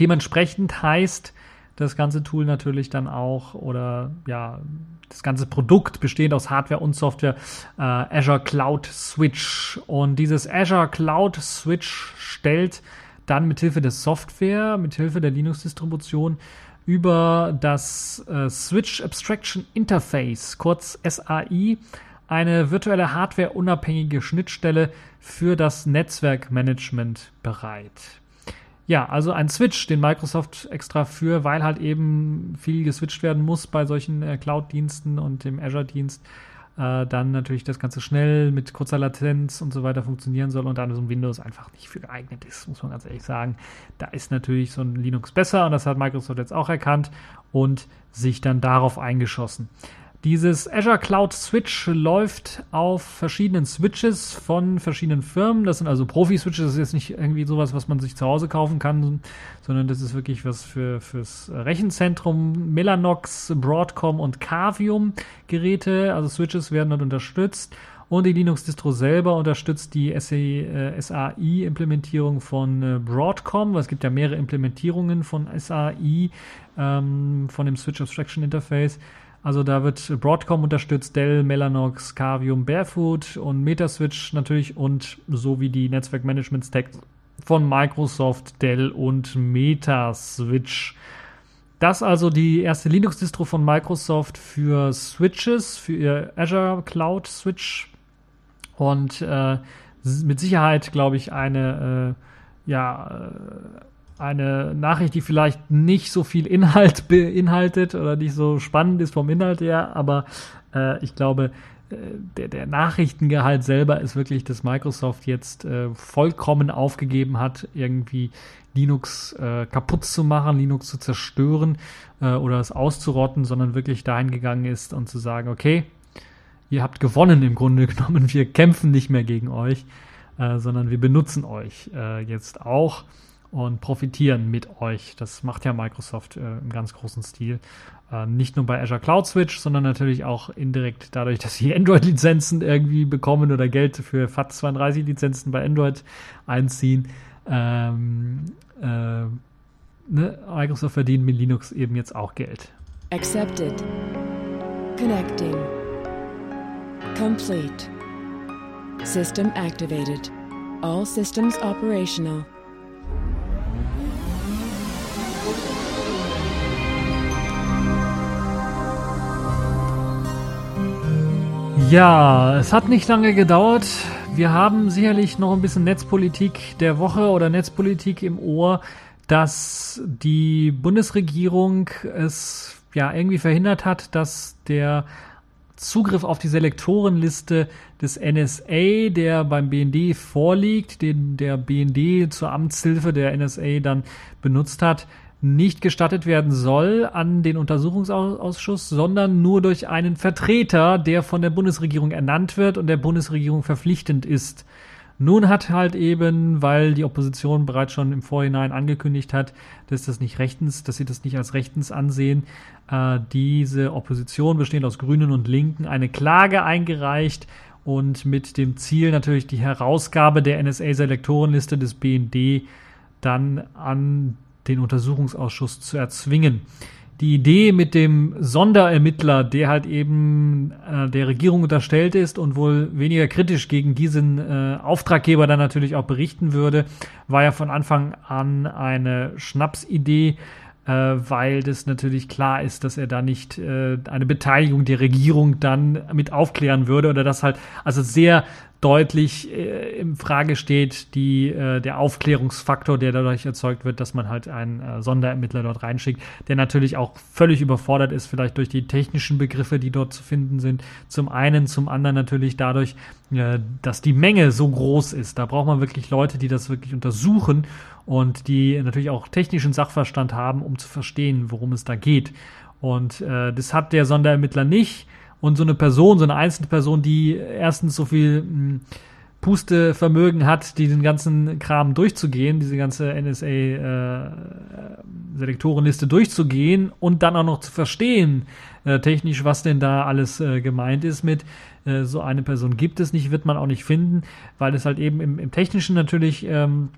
Dementsprechend heißt das ganze Tool natürlich dann auch oder ja, das ganze Produkt bestehend aus Hardware und Software äh, Azure Cloud Switch. Und dieses Azure Cloud Switch stellt dann mithilfe der Software, mithilfe der Linux-Distribution über das äh, Switch Abstraction Interface, kurz SAI, eine virtuelle Hardware-unabhängige Schnittstelle für das Netzwerkmanagement bereit. Ja, also ein Switch, den Microsoft extra für, weil halt eben viel geswitcht werden muss bei solchen äh, Cloud-Diensten und dem Azure-Dienst, äh, dann natürlich das Ganze schnell mit kurzer Latenz und so weiter funktionieren soll und dann so ein Windows einfach nicht für geeignet ist, muss man ganz ehrlich sagen. Da ist natürlich so ein Linux besser und das hat Microsoft jetzt auch erkannt und sich dann darauf eingeschossen. Dieses Azure Cloud Switch läuft auf verschiedenen Switches von verschiedenen Firmen. Das sind also Profi-Switches. Das ist jetzt nicht irgendwie sowas, was man sich zu Hause kaufen kann, sondern das ist wirklich was für fürs Rechenzentrum. Mellanox, Broadcom und Cavium Geräte, also Switches werden dort unterstützt. Und die Linux-Distro selber unterstützt die SAI-Implementierung von äh, Broadcom. Es gibt ja mehrere Implementierungen von SAI, ähm, von dem Switch Abstraction Interface. Also da wird Broadcom unterstützt, Dell, Mellanox, Cavium, Barefoot und Metaswitch natürlich und sowie die Netzwerkmanagement-Stack von Microsoft, Dell und Metaswitch. Das also die erste Linux-Distro von Microsoft für Switches, für ihr Azure Cloud Switch. Und äh, mit Sicherheit, glaube ich, eine äh, ja, äh, eine Nachricht, die vielleicht nicht so viel Inhalt beinhaltet oder nicht so spannend ist vom Inhalt her, aber äh, ich glaube, äh, der, der Nachrichtengehalt selber ist wirklich, dass Microsoft jetzt äh, vollkommen aufgegeben hat, irgendwie Linux äh, kaputt zu machen, Linux zu zerstören äh, oder es auszurotten, sondern wirklich dahin gegangen ist und zu sagen, okay, ihr habt gewonnen im Grunde genommen, wir kämpfen nicht mehr gegen euch, äh, sondern wir benutzen euch äh, jetzt auch und profitieren mit euch. Das macht ja Microsoft äh, im ganz großen Stil. Äh, nicht nur bei Azure Cloud Switch, sondern natürlich auch indirekt dadurch, dass sie Android-Lizenzen irgendwie bekommen oder Geld für FAT32-Lizenzen bei Android einziehen. Ähm, äh, ne? Microsoft verdient mit Linux eben jetzt auch Geld. Accepted. Connecting. Complete. System activated. All systems operational. Ja, es hat nicht lange gedauert. Wir haben sicherlich noch ein bisschen Netzpolitik der Woche oder Netzpolitik im Ohr, dass die Bundesregierung es ja irgendwie verhindert hat, dass der Zugriff auf die Selektorenliste des NSA, der beim BND vorliegt, den der BND zur Amtshilfe der NSA dann benutzt hat, nicht gestattet werden soll an den Untersuchungsausschuss, sondern nur durch einen Vertreter, der von der Bundesregierung ernannt wird und der Bundesregierung verpflichtend ist. Nun hat halt eben, weil die Opposition bereits schon im Vorhinein angekündigt hat, dass das nicht rechtens, dass sie das nicht als rechtens ansehen, äh, diese Opposition bestehend aus Grünen und Linken eine Klage eingereicht und mit dem Ziel natürlich die Herausgabe der NSA-Selektorenliste des BND dann an den Untersuchungsausschuss zu erzwingen. Die Idee mit dem Sonderermittler, der halt eben äh, der Regierung unterstellt ist und wohl weniger kritisch gegen diesen äh, Auftraggeber dann natürlich auch berichten würde, war ja von Anfang an eine Schnapsidee äh, weil das natürlich klar ist, dass er da nicht äh, eine Beteiligung der Regierung dann mit aufklären würde oder das halt also sehr deutlich äh, in Frage steht, die, äh, der Aufklärungsfaktor, der dadurch erzeugt wird, dass man halt einen äh, Sonderermittler dort reinschickt, der natürlich auch völlig überfordert ist, vielleicht durch die technischen Begriffe, die dort zu finden sind. Zum einen, zum anderen natürlich dadurch, äh, dass die Menge so groß ist. Da braucht man wirklich Leute, die das wirklich untersuchen und die natürlich auch technischen Sachverstand haben, um zu verstehen, worum es da geht. Und äh, das hat der Sonderermittler nicht. Und so eine Person, so eine einzelne Person, die erstens so viel hm, Pustevermögen hat, diesen ganzen Kram durchzugehen, diese ganze NSA-Selektorenliste äh, durchzugehen und dann auch noch zu verstehen, äh, technisch, was denn da alles äh, gemeint ist mit äh, so eine Person gibt es nicht, wird man auch nicht finden, weil es halt eben im, im Technischen natürlich ähm,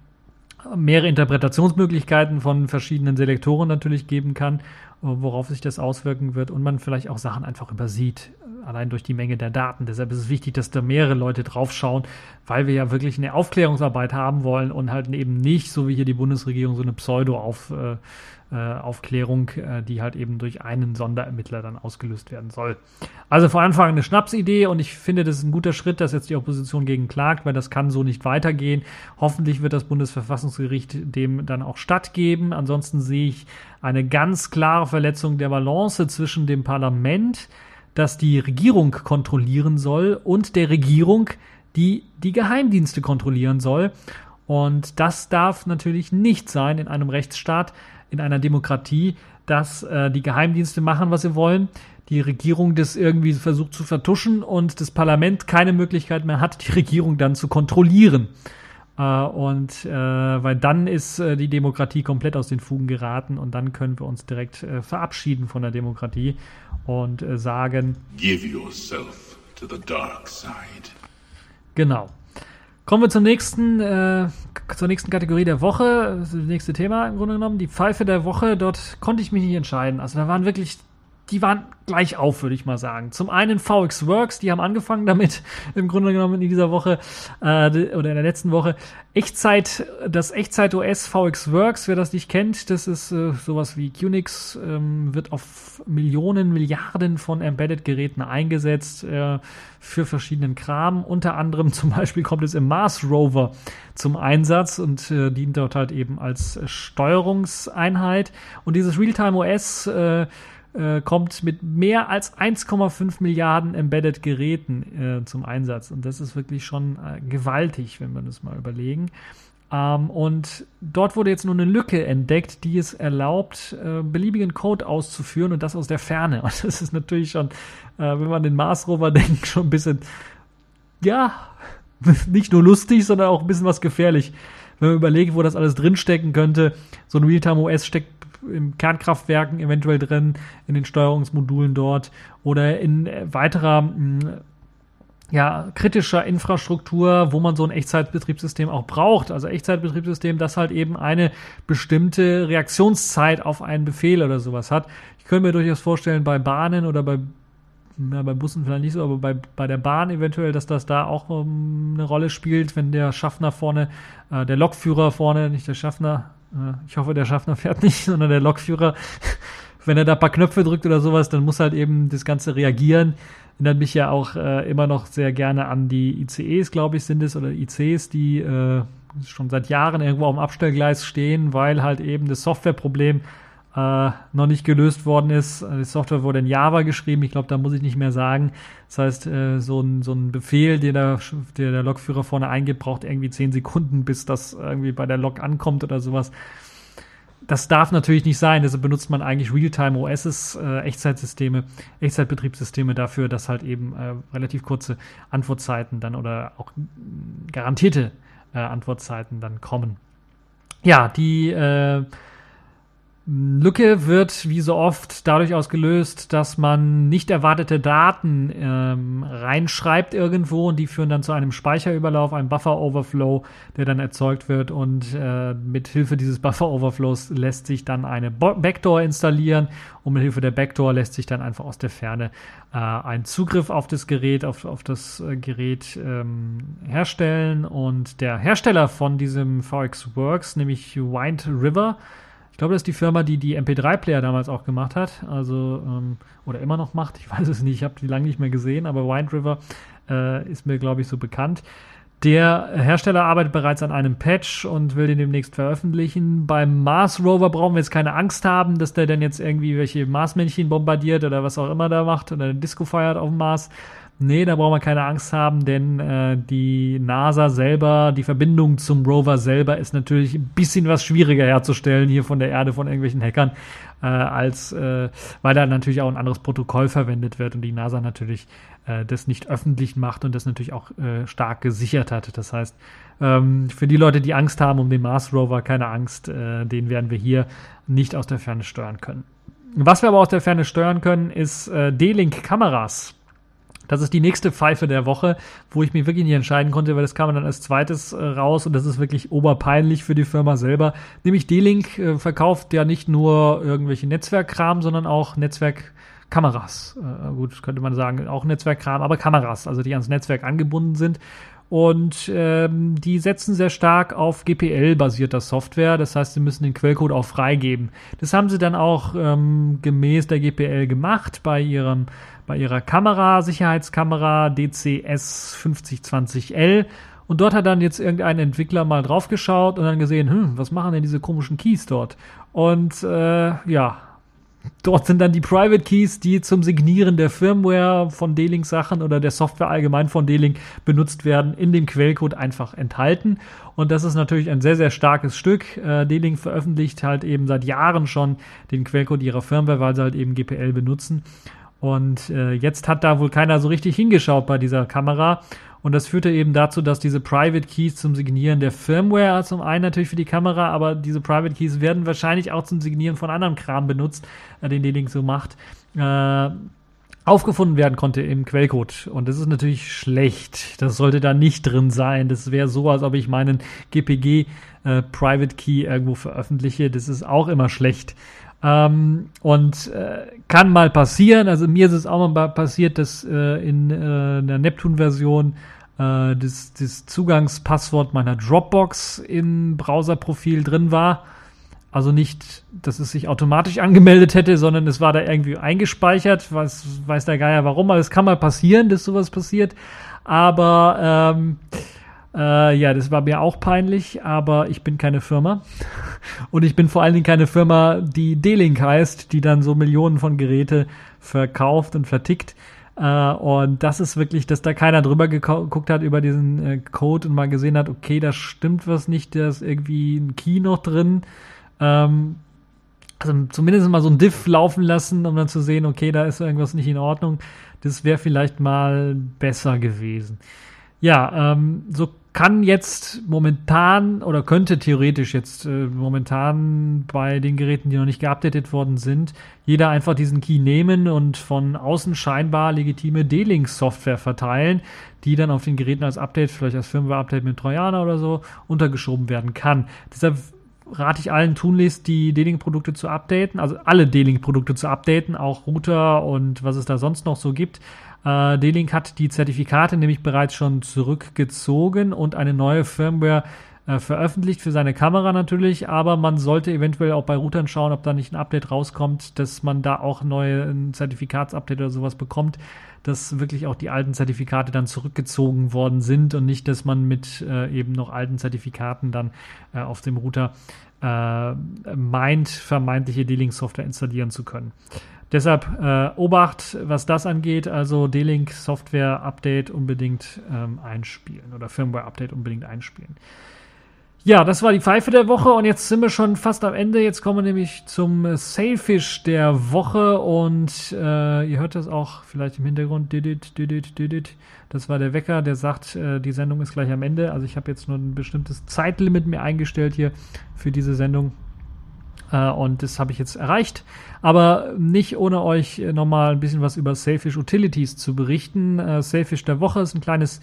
mehrere Interpretationsmöglichkeiten von verschiedenen Selektoren natürlich geben kann, worauf sich das auswirken wird und man vielleicht auch Sachen einfach übersieht, allein durch die Menge der Daten. Deshalb ist es wichtig, dass da mehrere Leute draufschauen, weil wir ja wirklich eine Aufklärungsarbeit haben wollen und halt eben nicht, so wie hier die Bundesregierung, so eine Pseudo-Auf, äh, Aufklärung, äh, die halt eben durch einen Sonderermittler dann ausgelöst werden soll. Also vor Anfang eine Schnapsidee und ich finde, das ist ein guter Schritt, dass jetzt die Opposition gegen klagt, weil das kann so nicht weitergehen. Hoffentlich wird das Bundesverfassungsgericht dem dann auch stattgeben. Ansonsten sehe ich eine ganz klare Verletzung der Balance zwischen dem Parlament, das die Regierung kontrollieren soll, und der Regierung, die die Geheimdienste kontrollieren soll. Und das darf natürlich nicht sein in einem Rechtsstaat, in einer Demokratie, dass äh, die Geheimdienste machen, was sie wollen, die Regierung das irgendwie versucht zu vertuschen und das Parlament keine Möglichkeit mehr hat, die Regierung dann zu kontrollieren. Äh, und äh, weil dann ist äh, die Demokratie komplett aus den Fugen geraten und dann können wir uns direkt äh, verabschieden von der Demokratie und äh, sagen: Give yourself to the dark side. Genau. Kommen wir zum nächsten, äh, zur nächsten Kategorie der Woche. Das nächste Thema im Grunde genommen. Die Pfeife der Woche. Dort konnte ich mich nicht entscheiden. Also da waren wirklich die waren gleich auf, würde ich mal sagen. Zum einen VX Works, die haben angefangen damit, im Grunde genommen in dieser Woche äh, oder in der letzten Woche. Echtzeit, das Echtzeit OS VX Works, wer das nicht kennt, das ist äh, sowas wie QNX, ähm, wird auf Millionen, Milliarden von Embedded-Geräten eingesetzt äh, für verschiedenen Kram. Unter anderem zum Beispiel kommt es im Mars Rover zum Einsatz und äh, dient dort halt eben als Steuerungseinheit. Und dieses Realtime OS äh, äh, kommt mit mehr als 1,5 Milliarden Embedded Geräten äh, zum Einsatz. Und das ist wirklich schon äh, gewaltig, wenn wir das mal überlegen. Ähm, und dort wurde jetzt nur eine Lücke entdeckt, die es erlaubt, äh, beliebigen Code auszuführen und das aus der Ferne. Und das ist natürlich schon, äh, wenn man den Mars Rover denkt, schon ein bisschen, ja, nicht nur lustig, sondern auch ein bisschen was gefährlich. Wenn man überlegt, wo das alles drinstecken könnte, so ein Realtime OS steckt in Kernkraftwerken eventuell drin, in den Steuerungsmodulen dort oder in weiterer mm, ja, kritischer Infrastruktur, wo man so ein Echtzeitbetriebssystem auch braucht. Also Echtzeitbetriebssystem, das halt eben eine bestimmte Reaktionszeit auf einen Befehl oder sowas hat. Ich könnte mir durchaus vorstellen, bei Bahnen oder bei, ja, bei Bussen vielleicht nicht so, aber bei, bei der Bahn eventuell, dass das da auch um, ähm, eine Rolle spielt, wenn der Schaffner vorne, äh, der Lokführer vorne, nicht der Schaffner, ich hoffe, der Schaffner fährt nicht, sondern der Lokführer. Wenn er da ein paar Knöpfe drückt oder sowas, dann muss halt eben das Ganze reagieren. Erinnert mich ja auch äh, immer noch sehr gerne an die ICEs, glaube ich, sind es, oder ICs, die äh, schon seit Jahren irgendwo auf dem Abstellgleis stehen, weil halt eben das Softwareproblem äh, noch nicht gelöst worden ist. Die Software wurde in Java geschrieben. Ich glaube, da muss ich nicht mehr sagen. Das heißt, äh, so, ein, so ein Befehl, den der, der, der Logführer vorne eingibt, braucht irgendwie zehn Sekunden, bis das irgendwie bei der Log ankommt oder sowas. Das darf natürlich nicht sein. Deshalb benutzt man eigentlich Realtime OSs, äh, Echtzeitsysteme, Echtzeitbetriebssysteme dafür, dass halt eben äh, relativ kurze Antwortzeiten dann oder auch garantierte äh, Antwortzeiten dann kommen. Ja, die äh, Lücke wird wie so oft dadurch ausgelöst, dass man nicht erwartete Daten ähm, reinschreibt irgendwo und die führen dann zu einem Speicherüberlauf, einem Buffer-Overflow, der dann erzeugt wird und äh, mit Hilfe dieses Buffer-Overflows lässt sich dann eine Backdoor installieren und mit Hilfe der Backdoor lässt sich dann einfach aus der Ferne äh, ein Zugriff auf das Gerät, auf, auf das äh, Gerät ähm, herstellen und der Hersteller von diesem VX Works, nämlich Wind River, ich glaube, das ist die Firma, die die MP3-Player damals auch gemacht hat. Also, ähm, oder immer noch macht. Ich weiß es nicht. Ich habe die lange nicht mehr gesehen, aber Wind River äh, ist mir, glaube ich, so bekannt. Der Hersteller arbeitet bereits an einem Patch und will den demnächst veröffentlichen. Beim Mars Rover brauchen wir jetzt keine Angst haben, dass der dann jetzt irgendwie welche Marsmännchen bombardiert oder was auch immer da macht oder eine Disco feiert auf dem Mars. Nee, da brauchen wir keine Angst haben, denn äh, die NASA selber, die Verbindung zum Rover selber ist natürlich ein bisschen was schwieriger herzustellen hier von der Erde von irgendwelchen Hackern, äh, als äh, weil da natürlich auch ein anderes Protokoll verwendet wird und die NASA natürlich äh, das nicht öffentlich macht und das natürlich auch äh, stark gesichert hat. Das heißt, ähm, für die Leute, die Angst haben um den Mars Rover, keine Angst, äh, den werden wir hier nicht aus der Ferne steuern können. Was wir aber aus der Ferne steuern können, ist äh, D-Link-Kameras. Das ist die nächste Pfeife der Woche, wo ich mich wirklich nicht entscheiden konnte, weil das kam dann als zweites äh, raus und das ist wirklich oberpeinlich für die Firma selber. Nämlich D-Link äh, verkauft ja nicht nur irgendwelche Netzwerkkram, sondern auch Netzwerkkameras. Äh, gut, könnte man sagen, auch Netzwerkkram, aber Kameras, also die ans Netzwerk angebunden sind. Und ähm, die setzen sehr stark auf GPL-basierter Software. Das heißt, sie müssen den Quellcode auch freigeben. Das haben sie dann auch ähm, gemäß der GPL gemacht bei ihrem bei ihrer Kamera, Sicherheitskamera DCS 5020L. Und dort hat dann jetzt irgendein Entwickler mal draufgeschaut und dann gesehen, hm, was machen denn diese komischen Keys dort? Und äh, ja, dort sind dann die Private Keys, die zum Signieren der Firmware von D-Link Sachen oder der Software allgemein von D-Link benutzt werden, in dem Quellcode einfach enthalten. Und das ist natürlich ein sehr, sehr starkes Stück. Äh, D-Link veröffentlicht halt eben seit Jahren schon den Quellcode ihrer Firmware, weil sie halt eben GPL benutzen. Und äh, jetzt hat da wohl keiner so richtig hingeschaut bei dieser Kamera. Und das führte eben dazu, dass diese Private Keys zum Signieren der Firmware zum einen natürlich für die Kamera, aber diese Private Keys werden wahrscheinlich auch zum Signieren von anderem Kram benutzt, äh, den D-Link so macht, äh, aufgefunden werden konnte im Quellcode. Und das ist natürlich schlecht. Das sollte da nicht drin sein. Das wäre so, als ob ich meinen GPG äh, Private Key irgendwo veröffentliche. Das ist auch immer schlecht. Ähm, und äh, kann mal passieren. Also mir ist es auch mal passiert, dass äh, in äh, der Neptun-Version äh, das, das Zugangspasswort meiner Dropbox im Browserprofil drin war. Also nicht, dass es sich automatisch angemeldet hätte, sondern es war da irgendwie eingespeichert. Weiß, weiß der Geier warum, aber es kann mal passieren, dass sowas passiert. Aber ähm, äh, ja, das war mir auch peinlich, aber ich bin keine Firma. Und ich bin vor allen Dingen keine Firma, die D-Link heißt, die dann so Millionen von Geräte verkauft und vertickt. Uh, und das ist wirklich, dass da keiner drüber geguckt hat über diesen äh, Code und mal gesehen hat, okay, da stimmt was nicht, da ist irgendwie ein Key noch drin. Ähm, also zumindest mal so ein Diff laufen lassen, um dann zu sehen, okay, da ist irgendwas nicht in Ordnung. Das wäre vielleicht mal besser gewesen. Ja, ähm, so kann jetzt momentan oder könnte theoretisch jetzt äh, momentan bei den Geräten, die noch nicht geupdatet worden sind, jeder einfach diesen Key nehmen und von außen scheinbar legitime D-Link-Software verteilen, die dann auf den Geräten als Update, vielleicht als Firmware-Update mit Trojaner oder so, untergeschoben werden kann. Deshalb rate ich allen Tunlists, die D-Link-Produkte zu updaten, also alle D-Link-Produkte zu updaten, auch Router und was es da sonst noch so gibt. Äh, D-Link hat die Zertifikate nämlich bereits schon zurückgezogen und eine neue Firmware äh, veröffentlicht für seine Kamera natürlich, aber man sollte eventuell auch bei Routern schauen, ob da nicht ein Update rauskommt, dass man da auch neue ein Zertifikatsupdate oder sowas bekommt, dass wirklich auch die alten Zertifikate dann zurückgezogen worden sind und nicht, dass man mit äh, eben noch alten Zertifikaten dann äh, auf dem Router äh, meint, vermeintliche D-Link-Software installieren zu können. Deshalb äh, Obacht, was das angeht. Also D-Link Software Update unbedingt ähm, einspielen oder Firmware Update unbedingt einspielen. Ja, das war die Pfeife der Woche und jetzt sind wir schon fast am Ende. Jetzt kommen wir nämlich zum Sailfish der Woche und äh, ihr hört das auch vielleicht im Hintergrund. Didit, didit, didit. Das war der Wecker, der sagt, äh, die Sendung ist gleich am Ende. Also ich habe jetzt nur ein bestimmtes Zeitlimit mir eingestellt hier für diese Sendung. Äh, und das habe ich jetzt erreicht. Aber nicht ohne euch nochmal ein bisschen was über Sailfish Utilities zu berichten. Äh, Sailfish der Woche ist ein kleines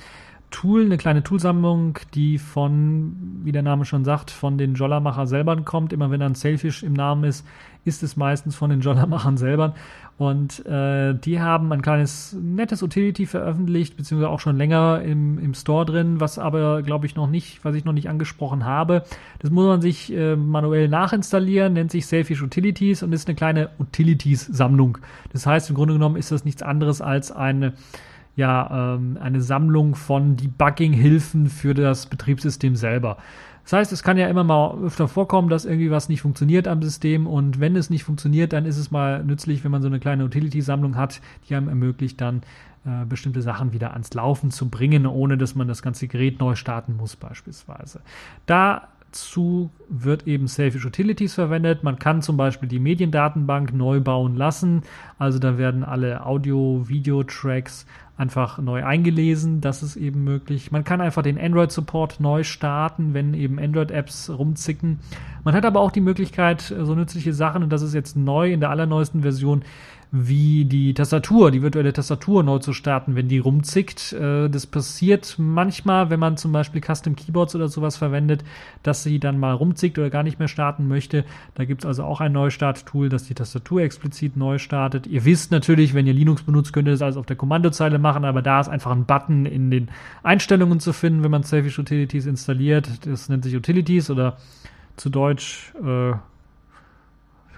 Tool, eine kleine Toolsammlung, die von, wie der Name schon sagt, von den Jollermacher selber kommt. Immer wenn ein Sailfish im Namen ist, ist es meistens von den Jollermachern selber. Und äh, die haben ein kleines nettes Utility veröffentlicht, beziehungsweise auch schon länger im, im Store drin, was aber, glaube ich, noch nicht, was ich noch nicht angesprochen habe. Das muss man sich äh, manuell nachinstallieren, nennt sich Selfish Utilities und ist eine kleine Utilities-Sammlung. Das heißt, im Grunde genommen ist das nichts anderes als eine ja, ähm, eine Sammlung von Debugging-Hilfen für das Betriebssystem selber. Das heißt, es kann ja immer mal öfter vorkommen, dass irgendwie was nicht funktioniert am System und wenn es nicht funktioniert, dann ist es mal nützlich, wenn man so eine kleine Utility-Sammlung hat, die einem ermöglicht, dann äh, bestimmte Sachen wieder ans Laufen zu bringen, ohne dass man das ganze Gerät neu starten muss beispielsweise. Dazu wird eben Selfish Utilities verwendet. Man kann zum Beispiel die Mediendatenbank neu bauen lassen. Also da werden alle Audio-Video-Tracks einfach neu eingelesen. Das ist eben möglich. Man kann einfach den Android-Support neu starten, wenn eben Android-Apps rumzicken. Man hat aber auch die Möglichkeit, so nützliche Sachen, und das ist jetzt neu in der allerneuesten Version, wie die Tastatur, die virtuelle Tastatur neu zu starten, wenn die rumzickt. Äh, das passiert manchmal, wenn man zum Beispiel Custom Keyboards oder sowas verwendet, dass sie dann mal rumzickt oder gar nicht mehr starten möchte. Da gibt es also auch ein Neustart-Tool, das die Tastatur explizit neu startet. Ihr wisst natürlich, wenn ihr Linux benutzt, könnt ihr das alles auf der Kommandozeile machen, aber da ist einfach ein Button in den Einstellungen zu finden, wenn man Selfish Utilities installiert. Das nennt sich Utilities oder zu Deutsch äh,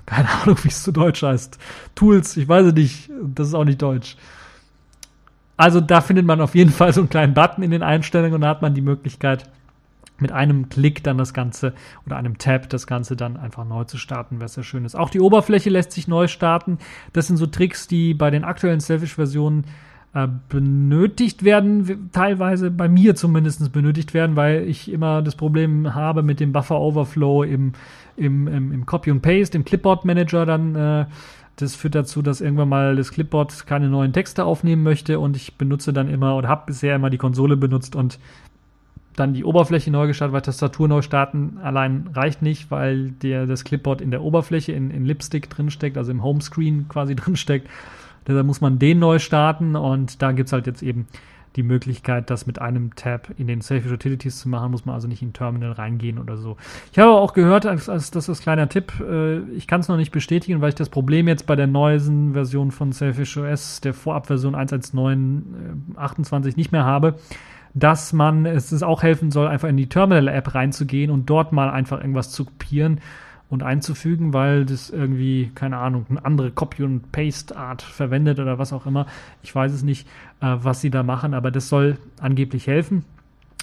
keine Ahnung, wie es zu Deutsch heißt. Tools, ich weiß es nicht. Das ist auch nicht Deutsch. Also da findet man auf jeden Fall so einen kleinen Button in den Einstellungen und da hat man die Möglichkeit, mit einem Klick dann das Ganze oder einem Tab das Ganze dann einfach neu zu starten, was sehr schön ist. Auch die Oberfläche lässt sich neu starten. Das sind so Tricks, die bei den aktuellen Selfish-Versionen äh, benötigt werden, teilweise bei mir zumindest benötigt werden, weil ich immer das Problem habe mit dem Buffer Overflow im, im, im, im Copy und Paste, im Clipboard Manager dann. Äh, das führt dazu, dass irgendwann mal das Clipboard keine neuen Texte aufnehmen möchte und ich benutze dann immer oder habe bisher immer die Konsole benutzt und dann die Oberfläche neu gestartet, weil Tastatur neu starten allein reicht nicht, weil der, das Clipboard in der Oberfläche in, in Lipstick drinsteckt, also im Homescreen quasi drinsteckt. Deshalb muss man den neu starten und da gibt es halt jetzt eben die Möglichkeit, das mit einem Tab in den Selfish Utilities zu machen, muss man also nicht in Terminal reingehen oder so. Ich habe auch gehört, als, als das ist kleiner Tipp, äh, ich kann es noch nicht bestätigen, weil ich das Problem jetzt bei der neuesten Version von Selfish OS, der Vorabversion 1.1.9.28 äh, nicht mehr habe, dass man es auch helfen soll, einfach in die Terminal-App reinzugehen und dort mal einfach irgendwas zu kopieren und einzufügen, weil das irgendwie, keine Ahnung, eine andere Copy- und Paste-Art verwendet oder was auch immer. Ich weiß es nicht, äh, was sie da machen, aber das soll angeblich helfen.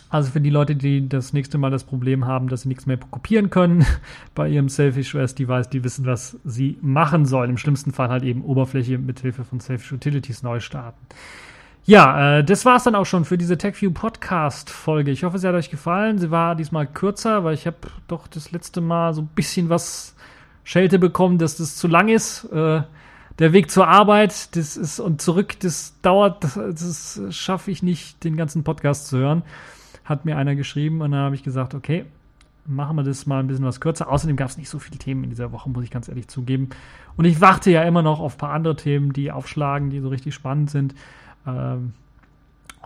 Also für die Leute, die das nächste Mal das Problem haben, dass sie nichts mehr kopieren können bei ihrem Selfish OS Device, die wissen, was sie machen sollen. Im schlimmsten Fall halt eben Oberfläche mit Hilfe von Selfish Utilities neu starten. Ja, äh, das war's dann auch schon für diese TechView Podcast Folge. Ich hoffe, sie hat euch gefallen. Sie war diesmal kürzer, weil ich habe doch das letzte Mal so ein bisschen was Schelte bekommen, dass das zu lang ist. Äh, der Weg zur Arbeit, das ist und zurück, das dauert, das, das schaffe ich nicht, den ganzen Podcast zu hören. Hat mir einer geschrieben und dann habe ich gesagt, okay, machen wir das mal ein bisschen was kürzer. Außerdem gab es nicht so viele Themen in dieser Woche, muss ich ganz ehrlich zugeben. Und ich warte ja immer noch auf ein paar andere Themen, die aufschlagen, die so richtig spannend sind. Ähm,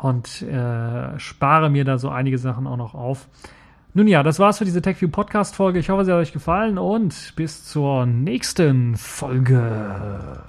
und äh, spare mir da so einige Sachen auch noch auf. Nun ja, das war's für diese TechView Podcast Folge. Ich hoffe, sie hat euch gefallen und bis zur nächsten Folge.